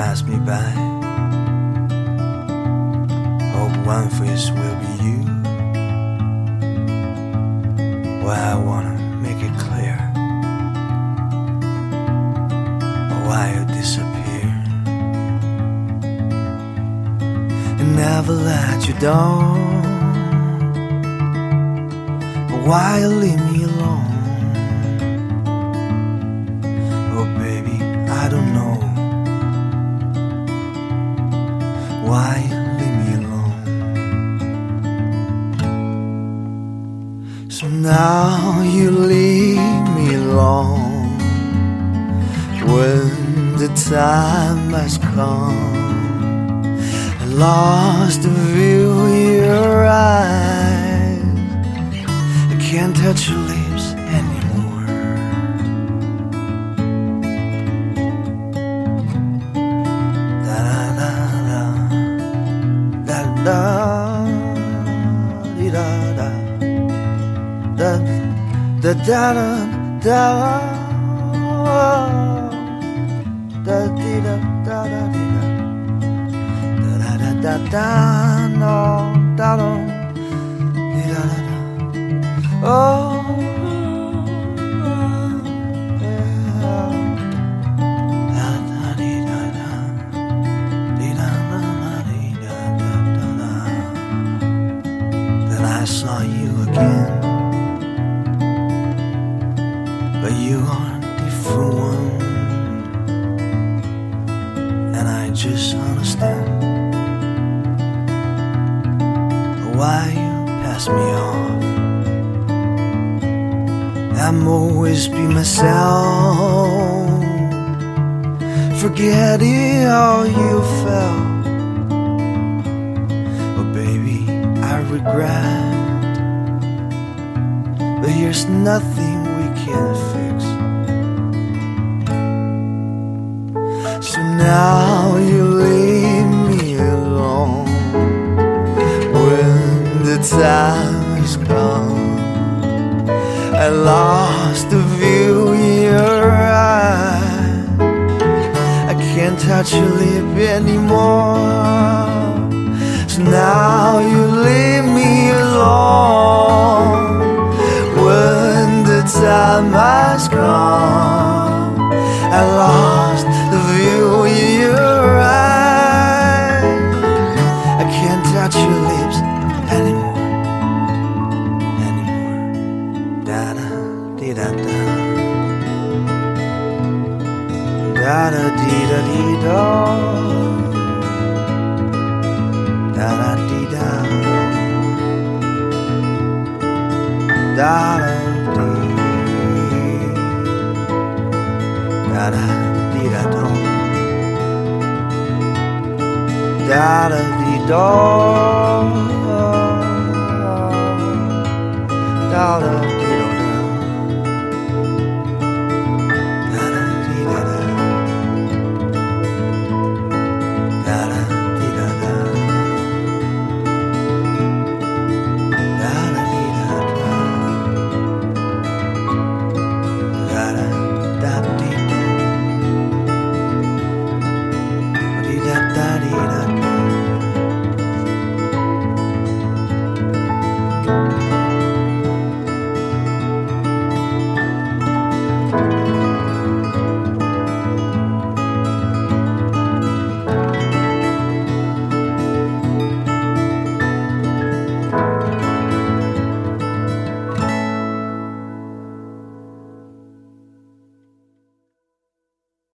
pass me by. Hope one face will be you. Why I wanna make it clear. Why you disappear. And never let you down. Why you leave me alone? Why leave me alone. So now you leave me alone when the time has come. I lost the view da da da da da da da da da da da da da da da da da da da I saw you again. But you are different one and I just understand why you pass me off. I'm always be myself, forgetting how you felt. Oh, baby, I regret, but here's nothing we can fix. So now you leave me alone when the time has come. I lost the view in your eye. I can't touch your lip anymore. So now you has come. I lost the view in your eye. I can't touch your lips anymore, anymore. Da da dee da da, da da dee da dee da, da da dee da, da da Da da dee da dum. Da da dee da. Da da